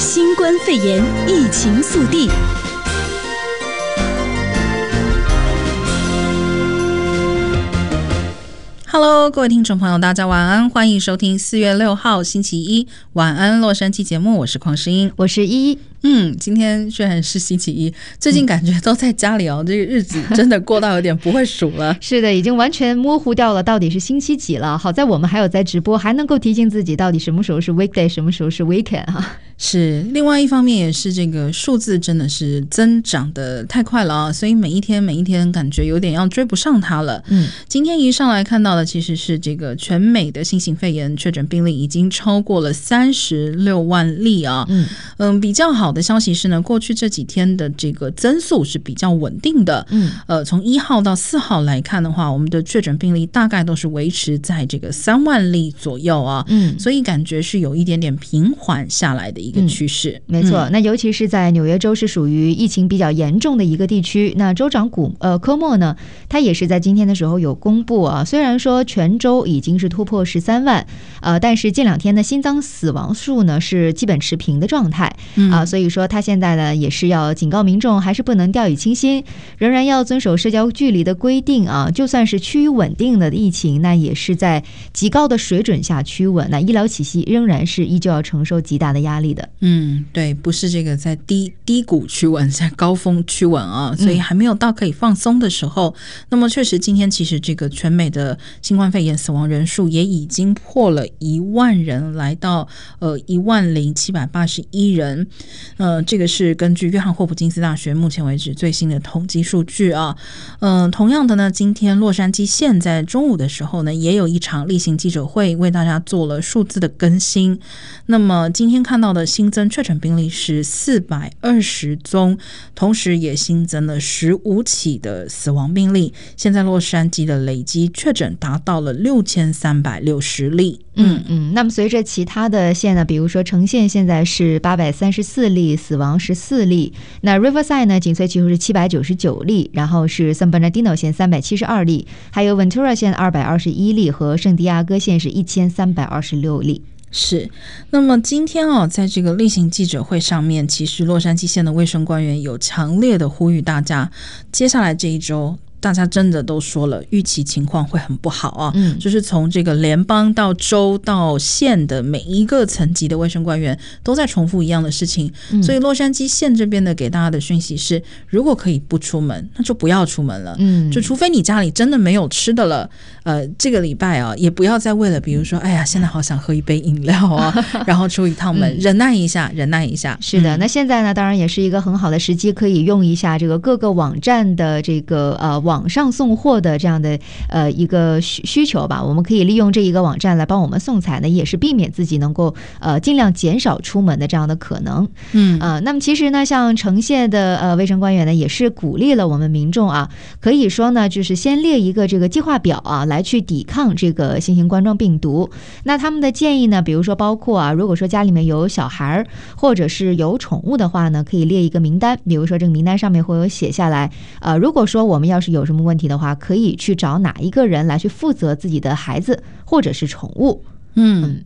新冠肺炎疫情速递。Hello，各位听众朋友，大家晚安，欢迎收听四月六号星期一晚安洛杉矶节目，我是邝诗音，我是依依。嗯，今天虽然是星期一，最近感觉都在家里哦，嗯、这个日子真的过到有点不会数了。是的，已经完全模糊掉了，到底是星期几了？好在我们还有在直播，还能够提醒自己到底什么时候是 weekday，什么时候是 weekend 哈。是，另外一方面也是这个数字真的是增长的太快了啊，所以每一天每一天感觉有点要追不上它了。嗯，今天一上来看到的其实是这个全美的新型肺炎确诊病例已经超过了三十六万例啊。嗯嗯，比较好。好的消息是呢，过去这几天的这个增速是比较稳定的。嗯，呃，从一号到四号来看的话，我们的确诊病例大概都是维持在这个三万例左右啊。嗯，所以感觉是有一点点平缓下来的一个趋势。嗯、没错，那尤其是在纽约州是属于疫情比较严重的一个地区。那州长古呃科莫呢，他也是在今天的时候有公布啊，虽然说全州已经是突破十三万，呃，但是近两天的心脏死亡数呢是基本持平的状态。嗯啊，所以。所以说，他现在呢也是要警告民众，还是不能掉以轻心，仍然要遵守社交距离的规定啊。就算是趋于稳定的疫情，那也是在极高的水准下趋稳，那医疗体系仍然是依旧要承受极大的压力的。嗯，对，不是这个在低低谷趋稳，在高峰趋稳啊，所以还没有到可以放松的时候。嗯、那么，确实今天其实这个全美的新冠肺炎死亡人数也已经破了一万人，来到呃一万零七百八十一人。呃，这个是根据约翰霍普金斯大学目前为止最新的统计数据啊。嗯、呃，同样的呢，今天洛杉矶县在中午的时候呢，也有一场例行记者会，为大家做了数字的更新。那么今天看到的新增确诊病例是四百二十宗，同时也新增了十五起的死亡病例。现在洛杉矶的累计确诊达到了六千三百六十例。嗯嗯，那么随着其他的县呢，比如说橙县现在是八百三十四例，死亡十四例。那 Riverside 呢，紧随其后是七百九十九例，然后是 San Bernardino 县三百七十二例，还有 Ventura 县二百二十一例和圣地亚哥县是一千三百二十六例。是，那么今天啊，在这个例行记者会上面，其实洛杉矶县的卫生官员有强烈的呼吁大家，接下来这一周。大家真的都说了，预期情况会很不好啊。嗯，就是从这个联邦到州到县的每一个层级的卫生官员都在重复一样的事情。嗯，所以洛杉矶县这边的给大家的讯息是：如果可以不出门，那就不要出门了。嗯，就除非你家里真的没有吃的了。呃，这个礼拜啊，也不要再为了比如说，哎呀，现在好想喝一杯饮料啊，然后出一趟门，忍耐一下，忍耐一下。是的，那现在呢，当然也是一个很好的时机，可以用一下这个各个网站的这个呃。网上送货的这样的呃一个需需求吧，我们可以利用这一个网站来帮我们送餐呢，也是避免自己能够呃尽量减少出门的这样的可能。嗯啊、呃，那么其实呢，像城县的呃卫生官员呢，也是鼓励了我们民众啊，可以说呢，就是先列一个这个计划表啊，来去抵抗这个新型冠状病毒。那他们的建议呢，比如说包括啊，如果说家里面有小孩儿或者是有宠物的话呢，可以列一个名单，比如说这个名单上面会有写下来。呃，如果说我们要是有有什么问题的话，可以去找哪一个人来去负责自己的孩子或者是宠物。嗯。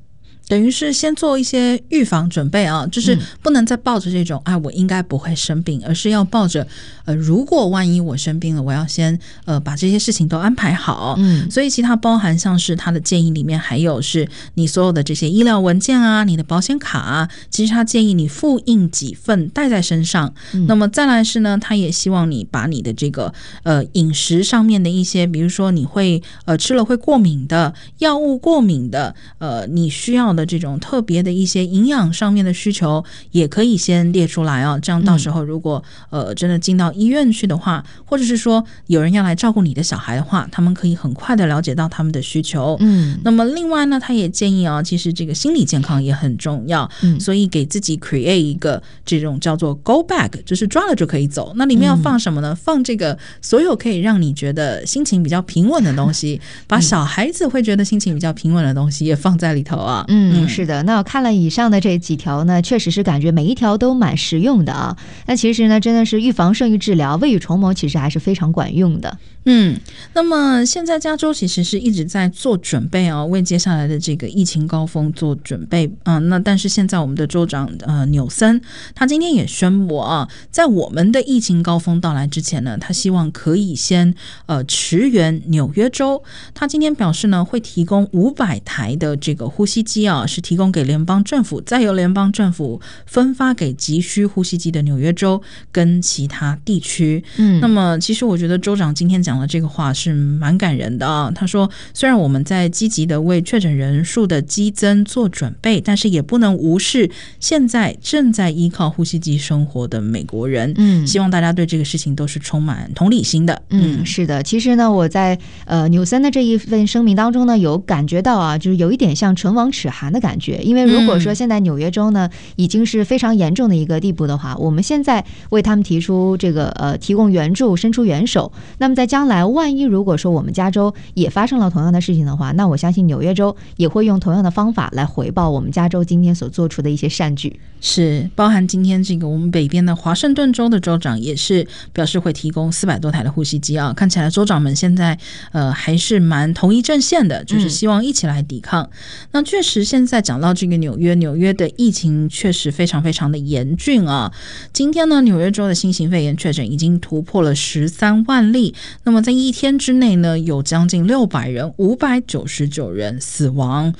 等于是先做一些预防准备啊，就是不能再抱着这种啊，我应该不会生病，而是要抱着呃，如果万一我生病了，我要先呃把这些事情都安排好。嗯，所以其他包含像是他的建议里面还有是你所有的这些医疗文件啊，你的保险卡啊，其实他建议你复印几份带在身上。嗯，那么再来是呢，他也希望你把你的这个呃饮食上面的一些，比如说你会呃吃了会过敏的药物过敏的呃你需要的这种特别的一些营养上面的需求，也可以先列出来哦。这样到时候如果呃真的进到医院去的话，或者是说有人要来照顾你的小孩的话，他们可以很快的了解到他们的需求。嗯，那么另外呢，他也建议啊，其实这个心理健康也很重要。嗯，所以给自己 create 一个这种叫做 Go Bag，就是抓了就可以走。那里面要放什么呢？放这个所有可以让你觉得心情比较平稳的东西，把小孩子会觉得心情比较平稳的东西也放在里头啊。嗯。嗯，是的。那我看了以上的这几条呢，确实是感觉每一条都蛮实用的啊。那其实呢，真的是预防胜于治疗，未雨绸缪，其实还是非常管用的。嗯，那么现在加州其实是一直在做准备哦，为接下来的这个疫情高峰做准备啊。那但是现在我们的州长呃纽森，他今天也宣布啊，在我们的疫情高峰到来之前呢，他希望可以先呃驰援纽约州。他今天表示呢，会提供五百台的这个呼吸机啊，是提供给联邦政府，再由联邦政府分发给急需呼吸机的纽约州跟其他地区。嗯，那么其实我觉得州长今天讲。讲的这个话是蛮感人的啊！他说：“虽然我们在积极的为确诊人数的激增做准备，但是也不能无视现在正在依靠呼吸机生活的美国人。嗯，希望大家对这个事情都是充满同理心的。嗯，是的。其实呢，我在呃纽森的这一份声明当中呢，有感觉到啊，就是有一点像唇亡齿寒的感觉。因为如果说现在纽约州呢已经是非常严重的一个地步的话，我们现在为他们提出这个呃提供援助，伸出援手，那么在将来，万一如果说我们加州也发生了同样的事情的话，那我相信纽约州也会用同样的方法来回报我们加州今天所做出的一些善举。是，包含今天这个我们北边的华盛顿州的州长也是表示会提供四百多台的呼吸机啊。看起来州长们现在呃还是蛮同一阵线的，就是希望一起来抵抗。嗯、那确实，现在讲到这个纽约，纽约的疫情确实非常非常的严峻啊。今天呢，纽约州的新型肺炎确诊已经突破了十三万例。那么在一天之内呢，有将近六百人，五百九十九人死亡。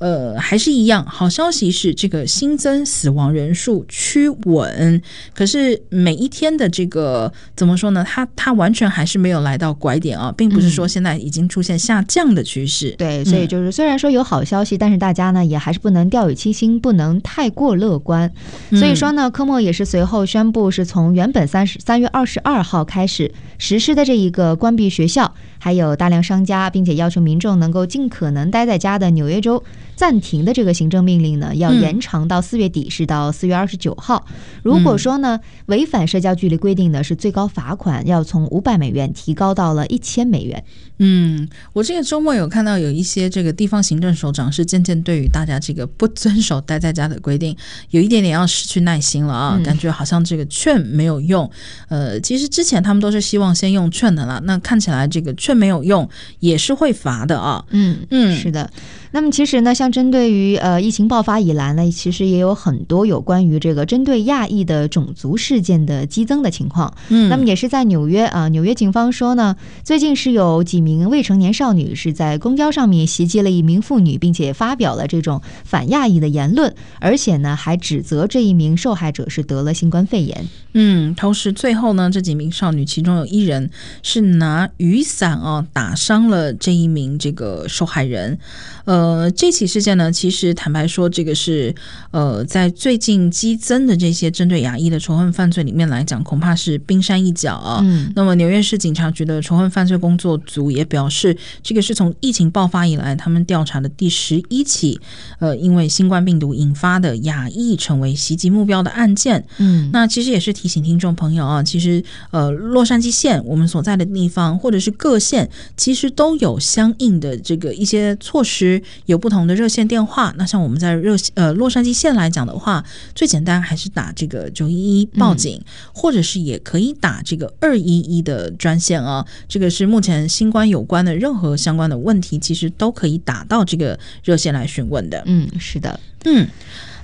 呃，还是一样，好消息是这个新增死亡人数趋稳。可是每一天的这个怎么说呢？它它完全还是没有来到拐点啊，并不是说现在已经出现下降的趋势。嗯、对，所以就是虽然说有好消息，嗯、但是大家呢也还是不能掉以轻心，不能太过乐观。所以说呢，科莫也是随后宣布，是从原本三十三月二十二号开始实施的这一个关闭学校，还有大量商家，并且要求民众能够尽可能待在家的纽约州。暂停的这个行政命令呢，要延长到四月底，是到四月二十九号。如果说呢，违反社交距离规定呢，是最高罚款要从五百美元提高到了一千美元。嗯，我这个周末有看到有一些这个地方行政首长是渐渐对于大家这个不遵守待在家的规定，有一点点要失去耐心了啊，感觉好像这个劝没有用。呃，其实之前他们都是希望先用劝的啦，那看起来这个劝没有用，也是会罚的啊。嗯嗯，是的。那么其实呢，像针对于呃疫情爆发以来呢，其实也有很多有关于这个针对亚裔的种族事件的激增的情况。嗯，那么也是在纽约啊，纽约警方说呢，最近是有几名未成年少女是在公交上面袭击了一名妇女，并且发表了这种反亚裔的言论，而且呢还指责这一名受害者是得了新冠肺炎。嗯，同时最后呢，这几名少女其中有一人是拿雨伞啊打伤了这一名这个受害人。呃，这起事件呢，其实坦白说，这个是呃，在最近激增的这些针对亚裔的仇恨犯罪里面来讲，恐怕是冰山一角啊。嗯，那么纽约市警察局的仇恨犯罪工作组也表示，这个是从疫情爆发以来，他们调查的第十一起呃，因为新冠病毒引发的亚裔成为袭击目标的案件。嗯，那其实也是提醒听众朋友啊，其实呃，洛杉矶县我们所在的地方，或者是各县，其实都有相应的这个一些措施。有不同的热线电话，那像我们在热呃洛杉矶县来讲的话，最简单还是打这个九一一报警，嗯、或者是也可以打这个二一一的专线啊。这个是目前新冠有关的任何相关的问题，其实都可以打到这个热线来询问的。嗯，是的，嗯。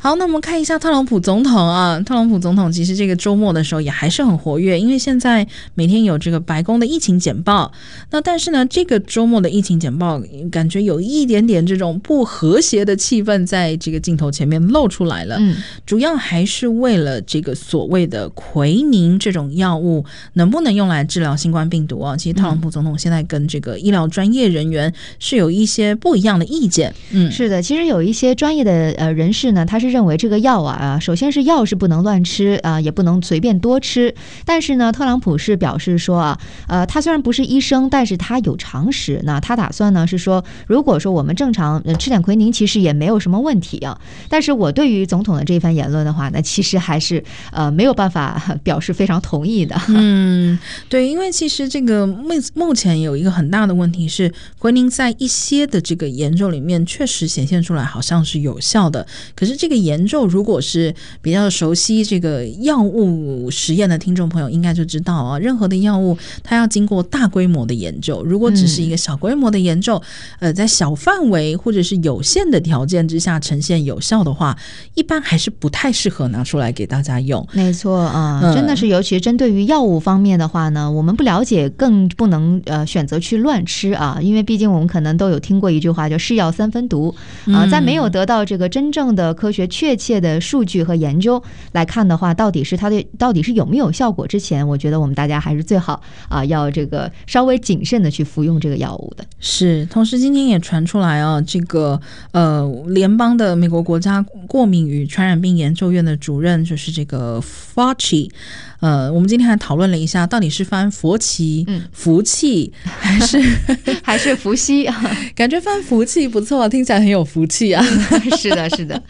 好，那我们看一下特朗普总统啊，特朗普总统其实这个周末的时候也还是很活跃，因为现在每天有这个白宫的疫情简报。那但是呢，这个周末的疫情简报感觉有一点点这种不和谐的气氛在这个镜头前面露出来了。嗯，主要还是为了这个所谓的奎宁这种药物能不能用来治疗新冠病毒啊？其实特朗普总统现在跟这个医疗专业人员是有一些不一样的意见。嗯，是的，其实有一些专业的呃人士呢，他是。认为这个药啊，首先是药是不能乱吃啊，也不能随便多吃。但是呢，特朗普是表示说啊，呃，他虽然不是医生，但是他有常识。那他打算呢是说，如果说我们正常吃点奎宁，其实也没有什么问题啊。但是我对于总统的这一番言论的话呢，其实还是呃没有办法 表示非常同意的。嗯，对，因为其实这个目目前有一个很大的问题是，奎宁在一些的这个研究里面确实显现出来好像是有效的。可是这个研究如果是比较熟悉这个药物实验的听众朋友，应该就知道啊，任何的药物它要经过大规模的研究，如果只是一个小规模的研究，呃，在小范围或者是有限的条件之下呈现有效的话，一般还是不太适合拿出来给大家用。没错啊，真的是，尤其是针对于药物方面的话呢，我们不了解，更不能呃选择去乱吃啊，因为毕竟我们可能都有听过一句话，叫“是药三分毒”啊，在没有得到这个真正的科学确切的数据和研究来看的话，到底是它的到底是有没有效果之前，我觉得我们大家还是最好啊要这个稍微谨慎的去服用这个药物的。是，同时今天也传出来啊，这个呃联邦的美国国家过敏与传染病研究院的主任就是这个 Fauci。呃，我们今天还讨论了一下，到底是翻佛奇、嗯、福气，还是 还是伏羲啊？感觉翻福气不错，听起来很有福气啊。是的，是的。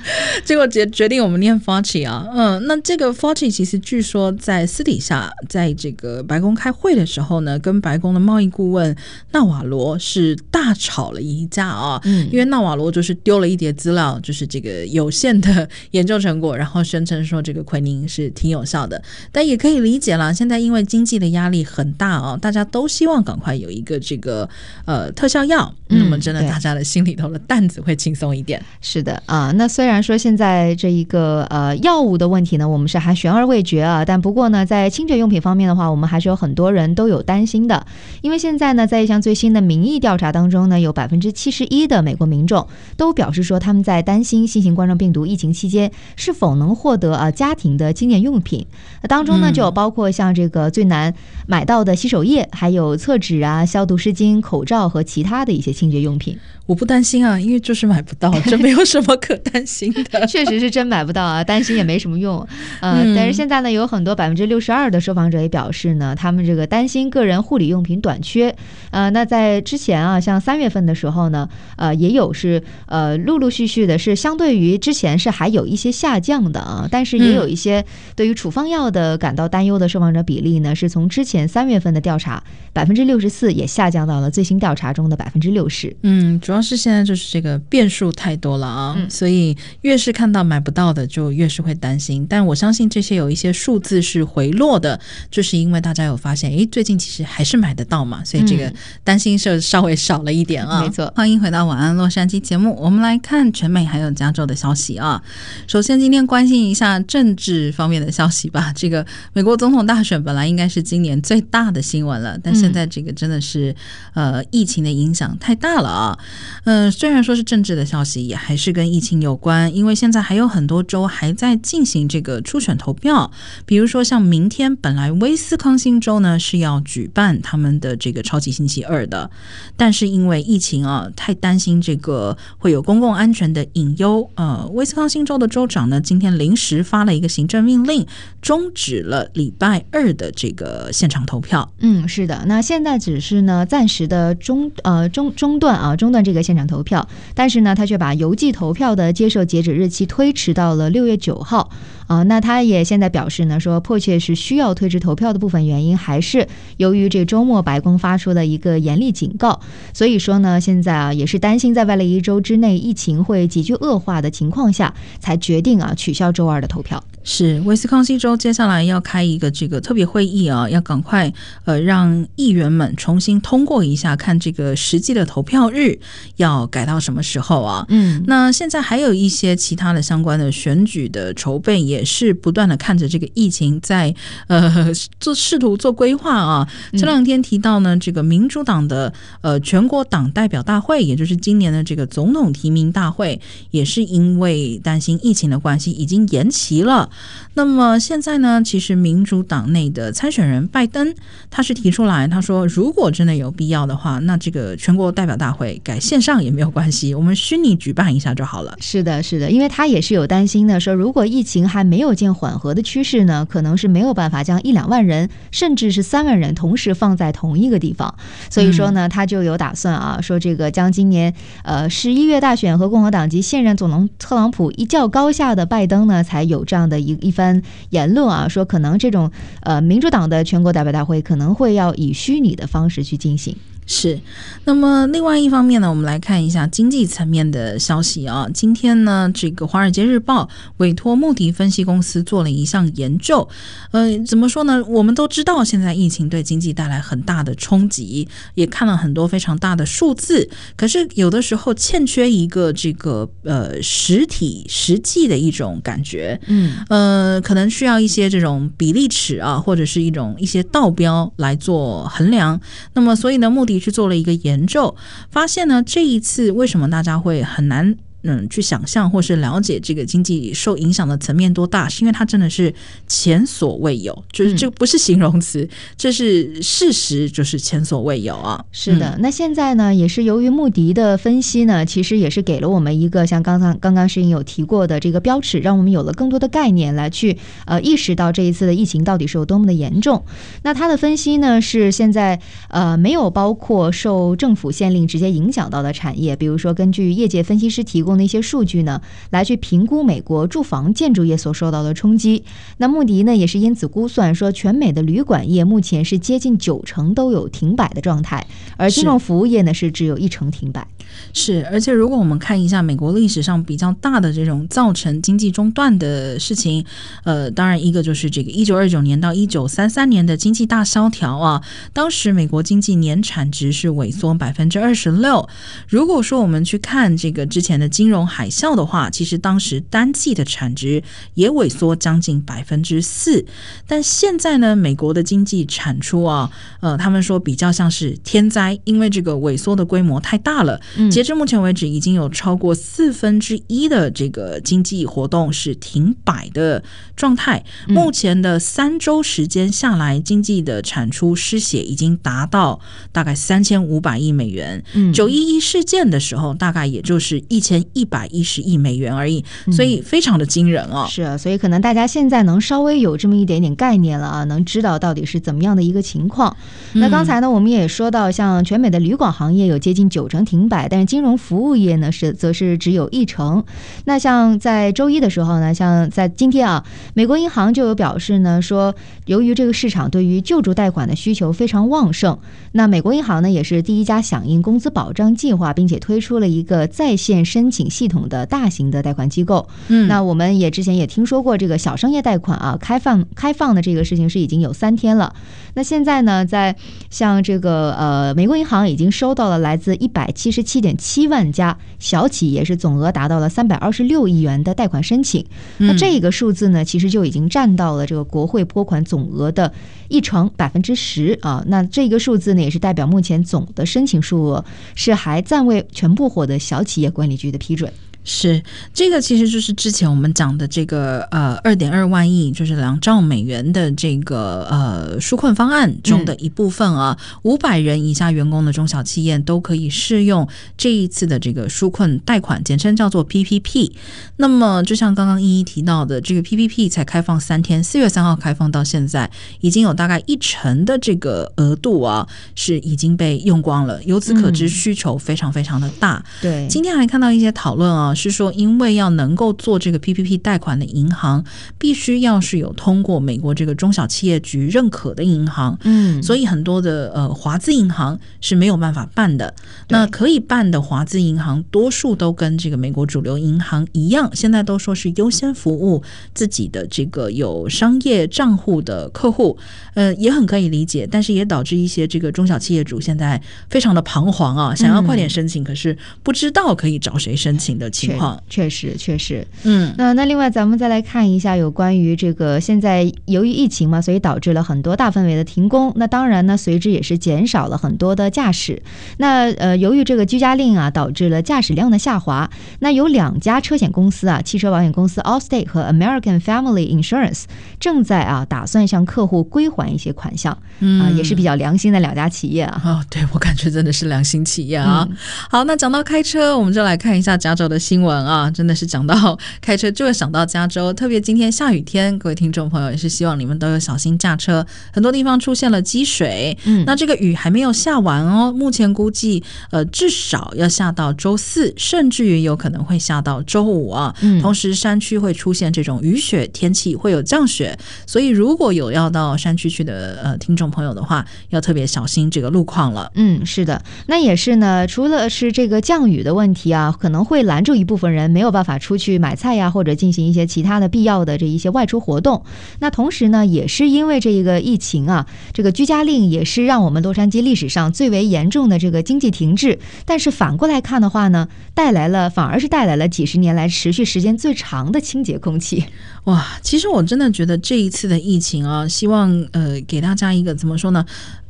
结果决决定我们念 Fauci 啊。嗯，那这个 Fauci 其实据说在私底下，在这个白宫开会的时候呢，跟白宫的贸易顾问纳瓦罗是大吵了一架啊。嗯，因为纳瓦罗就是丢了一叠资料，就是这个有限的研究成果，然后宣称说这个奎宁是挺有效的，但也。可以理解了，现在因为经济的压力很大啊，大家都希望赶快有一个这个呃特效药，嗯、那么真的大家的心里头的担子会轻松一点。是的啊，那虽然说现在这一个呃药物的问题呢，我们是还悬而未决啊，但不过呢，在清洁用品方面的话，我们还是有很多人都有担心的，因为现在呢，在一项最新的民意调查当中呢，有百分之七十一的美国民众都表示说他们在担心新型冠状病毒疫情期间是否能获得啊家庭的清洁用品，那当中呢。就有包括像这个最难买到的洗手液，还有厕纸啊、消毒湿巾、口罩和其他的一些清洁用品。我不担心啊，因为就是买不到，这没有什么可担心的。确实是真买不到啊，担心也没什么用。呃，嗯、但是现在呢，有很多百分之六十二的受访者也表示呢，他们这个担心个人护理用品短缺。呃，那在之前啊，像三月份的时候呢，呃，也有是呃陆陆续续的，是相对于之前是还有一些下降的啊，但是也有一些对于处方药的感到担忧的受访者比例呢，是从之前三月份的调查百分之六十四，也下降到了最新调查中的百分之六十。嗯，主要是现在就是这个变数太多了啊，嗯、所以越是看到买不到的，就越是会担心。但我相信这些有一些数字是回落的，就是因为大家有发现，诶，最近其实还是买得到嘛，所以这个担心是稍微少了一点啊。没错，欢迎回到晚安洛杉矶节目，我们来看全美还有加州的消息啊。首先，今天关心一下政治方面的消息吧。这个美国总统大选本来应该是今年最大的新闻了，但现在这个真的是呃疫情的影响太大了啊。嗯。虽然说是政治的消息，也还是跟疫情有关，因为现现在还有很多州还在进行这个初选投票，比如说像明天，本来威斯康星州呢是要举办他们的这个超级星期二的，但是因为疫情啊，太担心这个会有公共安全的隐忧，呃，威斯康星州的州长呢今天临时发了一个行政命令，终止了礼拜二的这个现场投票。嗯，是的，那现在只是呢暂时的中呃中中断啊，中断这个现场投。投票，但是呢，他却把邮寄投票的接受截止日其推迟到了六月九号啊。那他也现在表示呢，说迫切是需要推迟投票的部分原因，还是由于这周末白宫发出了一个严厉警告。所以说呢，现在啊也是担心在未来一周之内疫情会急剧恶化的情况下，才决定啊取消周二的投票。是威斯康星州接下来要开一个这个特别会议啊，要赶快呃让议员们重新通过一下，看这个实际的投票日要。改到什么时候啊？嗯，那现在还有一些其他的相关的选举的筹备，也是不断的看着这个疫情在呃做试图做规划啊。这两天提到呢，这个民主党的呃全国党代表大会，也就是今年的这个总统提名大会，也是因为担心疫情的关系，已经延期了。那么现在呢，其实民主党内的参选人拜登，他是提出来，他说如果真的有必要的话，那这个全国代表大会改线上也没有关系，我们虚拟举办一下就好了。是的，是的，因为他也是有担心的，说如果疫情还没有见缓和的趋势呢，可能是没有办法将一两万人，甚至是三万人同时放在同一个地方。所以说呢，他就有打算啊，说这个将今年呃十一月大选和共和党籍现任总统特朗普一较高下的拜登呢，才有这样的一一番言论啊，说可能这种呃民主党的全国代表大会可能会要以虚拟的方式去进行。是，那么另外一方面呢，我们来看一下经济层面的消息啊。今天呢，这个《华尔街日报》委托穆迪分析公司做了一项研究。呃，怎么说呢？我们都知道，现在疫情对经济带来很大的冲击，也看了很多非常大的数字。可是有的时候欠缺一个这个呃实体实际的一种感觉。嗯，呃，可能需要一些这种比例尺啊，或者是一种一些道标来做衡量。那么，所以呢，穆迪。去做了一个研究，发现呢，这一次为什么大家会很难？嗯，去想象或是了解这个经济受影响的层面多大，是因为它真的是前所未有，就是这不是形容词，嗯、这是事实，就是前所未有啊。是的，嗯、那现在呢，也是由于穆迪的分析呢，其实也是给了我们一个像刚刚刚刚诗颖有提过的这个标尺，让我们有了更多的概念来去呃意识到这一次的疫情到底是有多么的严重。那他的分析呢，是现在呃没有包括受政府限令直接影响到的产业，比如说根据业界分析师提供。那些数据呢，来去评估美国住房建筑业所受到的冲击。那穆迪呢，也是因此估算说，全美的旅馆业目前是接近九成都有停摆的状态，而金融服务业呢是只有一成停摆。是，而且如果我们看一下美国历史上比较大的这种造成经济中断的事情，呃，当然一个就是这个一九二九年到一九三三年的经济大萧条啊，当时美国经济年产值是萎缩百分之二十六。如果说我们去看这个之前的金融海啸的话，其实当时单季的产值也萎缩将近百分之四。但现在呢，美国的经济产出啊，呃，他们说比较像是天灾，因为这个萎缩的规模太大了。截至目前为止，已经有超过四分之一的这个经济活动是停摆的状态。目前的三周时间下来，经济的产出失血已经达到大概三千五百亿美元。九一一事件的时候，大概也就是一千一百一十亿美元而已，所以非常的惊人啊！是啊，所以可能大家现在能稍微有这么一点点概念了啊，能知道到底是怎么样的一个情况。那刚才呢，我们也说到，像全美的旅馆行业有接近九成停摆。但是金融服务业呢，是则是只有一成。那像在周一的时候呢，像在今天啊，美国银行就有表示呢，说由于这个市场对于救助贷款的需求非常旺盛，那美国银行呢也是第一家响应工资保障计划，并且推出了一个在线申请系统的大型的贷款机构。嗯，那我们也之前也听说过这个小商业贷款啊，开放开放的这个事情是已经有三天了。那现在呢，在像这个呃，美国银行已经收到了来自一百七十七点七万家小企业，是总额达到了三百二十六亿元的贷款申请。那这个数字呢，其实就已经占到了这个国会拨款总额的一成百分之十啊。那这个数字呢，也是代表目前总的申请数额是还暂未全部获得小企业管理局的批准。是，这个其实就是之前我们讲的这个呃二点二万亿，就是两兆美元的这个呃纾困方案中的一部分啊。五百人以下员工的中小企业都可以适用这一次的这个纾困贷款，简称叫做 PPP。那么就像刚刚一一提到的，这个 PPP 才开放三天，四月三号开放到现在，已经有大概一成的这个额度啊是已经被用光了。由此可知，需求非常非常的大。对，今天还看到一些讨论啊。是说，因为要能够做这个 PPP 贷款的银行，必须要是有通过美国这个中小企业局认可的银行，嗯，所以很多的呃华资银行是没有办法办的。那可以办的华资银行，多数都跟这个美国主流银行一样，现在都说是优先服务自己的这个有商业账户的客户，呃，也很可以理解。但是也导致一些这个中小企业主现在非常的彷徨啊，想要快点申请，可是不知道可以找谁申请的。情况。确实，确实，嗯，那那另外，咱们再来看一下有关于这个现在由于疫情嘛，所以导致了很多大范围的停工。那当然呢，随之也是减少了很多的驾驶。那呃，由于这个居家令啊，导致了驾驶量的下滑。那有两家车险公司啊，汽车保险公司 Allstate 和 American Family Insurance 正在啊打算向客户归还一些款项。嗯，啊，也是比较良心的两家企业啊。哦，对，我感觉真的是良心企业啊。嗯、好，那讲到开车，我们就来看一下加州的新闻啊。真的是讲到开车就会想到加州，特别今天下雨天，各位听众朋友也是希望你们都有小心驾车。很多地方出现了积水，嗯，那这个雨还没有下完哦，目前估计呃至少要下到周四，甚至于有可能会下到周五啊。嗯，同时山区会出现这种雨雪天气，会有降雪，所以如果有要到山区去的呃听众朋友的话，要特别小心这个路况了。嗯，是的，那也是呢，除了是这个降雨的问题啊，可能会拦住一部分人没有办法出去买菜呀，或者进行一些其他的必要的这一些外出活动。那同时呢，也是因为这一个疫情啊，这个居家令也是让我们洛杉矶历史上最为严重的这个经济停滞。但是反过来看的话呢，带来了反而是带来了几十年来持续时间最长的清洁空气。哇，其实我真的觉得这一次的疫情啊，希望呃给大家一个怎么说呢？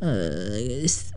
呃，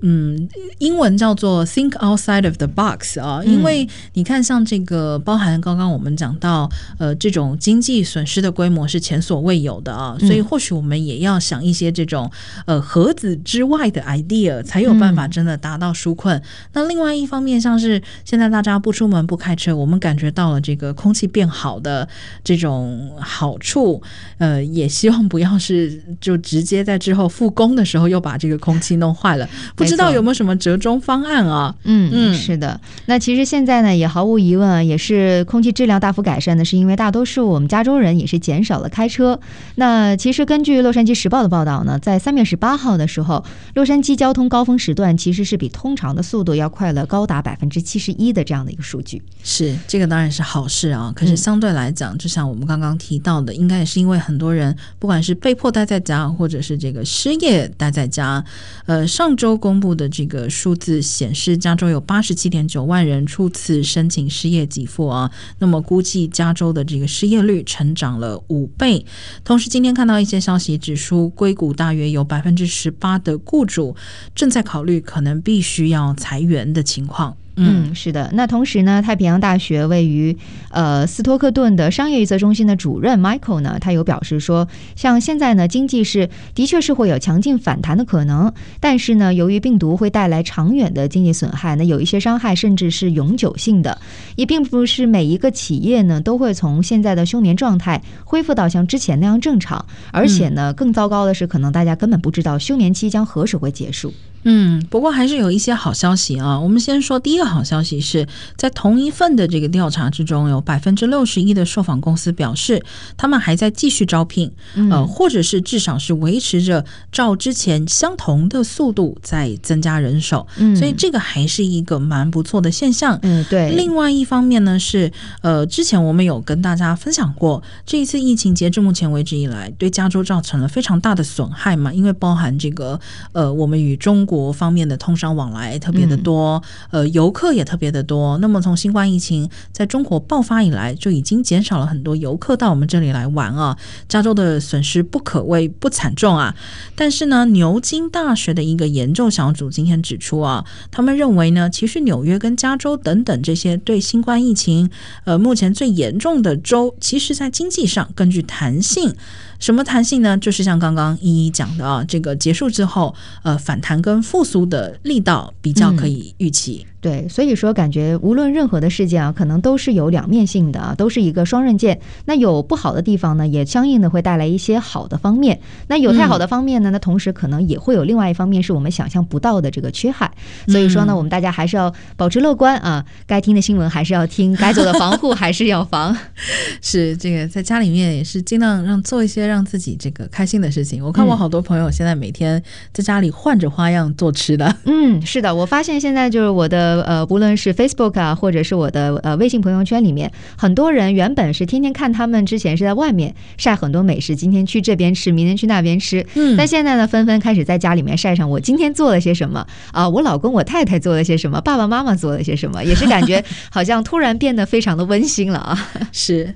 嗯，英文叫做 think outside of the box 啊，因为你看，像这个包含刚刚我们讲到，呃，这种经济损失的规模是前所未有的啊，所以或许我们也要想一些这种呃盒子之外的 idea，才有办法真的达到纾困。那另外一方面，像是现在大家不出门不开车，我们感觉到了这个空气变好的这种好处，呃，也希望不要是就直接在之后复工的时候又把这个空。气弄坏了，不知道有没有什么折中方案啊？嗯嗯，是的。那其实现在呢，也毫无疑问啊，也是空气质量大幅改善的，是因为大多数我们加州人也是减少了开车。那其实根据《洛杉矶时报》的报道呢，在三月十八号的时候，洛杉矶交通高峰时段其实是比通常的速度要快了高达百分之七十一的这样的一个数据。是这个当然是好事啊，可是相对来讲，就像我们刚刚提到的，应该也是因为很多人不管是被迫待在家，或者是这个失业待在家。呃，上周公布的这个数字显示，加州有八十七点九万人初次申请失业给付啊。那么估计加州的这个失业率成长了五倍。同时，今天看到一些消息指出，硅谷大约有百分之十八的雇主正在考虑可能必须要裁员的情况。嗯，是的。那同时呢，太平洋大学位于呃斯托克顿的商业预测中心的主任 Michael 呢，他有表示说，像现在呢，经济是的确是会有强劲反弹的可能，但是呢，由于病毒会带来长远的经济损害，那有一些伤害甚至是永久性的，也并不是每一个企业呢都会从现在的休眠状态恢复到像之前那样正常，而且呢，更糟糕的是，可能大家根本不知道休眠期将何时会结束。嗯，不过还是有一些好消息啊。我们先说第一个好消息是在同一份的这个调查之中，有百分之六十一的受访公司表示，他们还在继续招聘，呃，或者是至少是维持着照之前相同的速度在增加人手。嗯，所以这个还是一个蛮不错的现象。嗯，对。另外一方面呢，是呃，之前我们有跟大家分享过，这一次疫情截至目前为止以来，对加州造成了非常大的损害嘛，因为包含这个呃，我们与中国。国方面的通商往来特别的多，呃，游客也特别的多。那么从新冠疫情在中国爆发以来，就已经减少了很多游客到我们这里来玩啊。加州的损失不可谓不惨重啊。但是呢，牛津大学的一个研究小组今天指出啊，他们认为呢，其实纽约跟加州等等这些对新冠疫情呃目前最严重的州，其实在经济上更具弹性。什么弹性呢？就是像刚刚一一讲的啊，这个结束之后，呃，反弹跟复苏的力道比较可以预期。嗯对，所以说感觉无论任何的事件啊，可能都是有两面性的啊，都是一个双刃剑。那有不好的地方呢，也相应的会带来一些好的方面。那有太好的方面呢，那同时可能也会有另外一方面是我们想象不到的这个缺憾。所以说呢，我们大家还是要保持乐观啊，该听的新闻还是要听，该做的防护还是要防。是这个，在家里面也是尽量让做一些让自己这个开心的事情。我看我好多朋友现在每天在家里换着花样做吃的。嗯，是的，我发现现在就是我的。的呃，无论是 Facebook 啊，或者是我的呃微信朋友圈里面，很多人原本是天天看他们之前是在外面晒很多美食，今天去这边吃，明天去那边吃，嗯，但现在呢，纷纷开始在家里面晒上我今天做了些什么啊，我老公我太太做了些什么，爸爸妈妈做了些什么，也是感觉 好像突然变得非常的温馨了啊，是。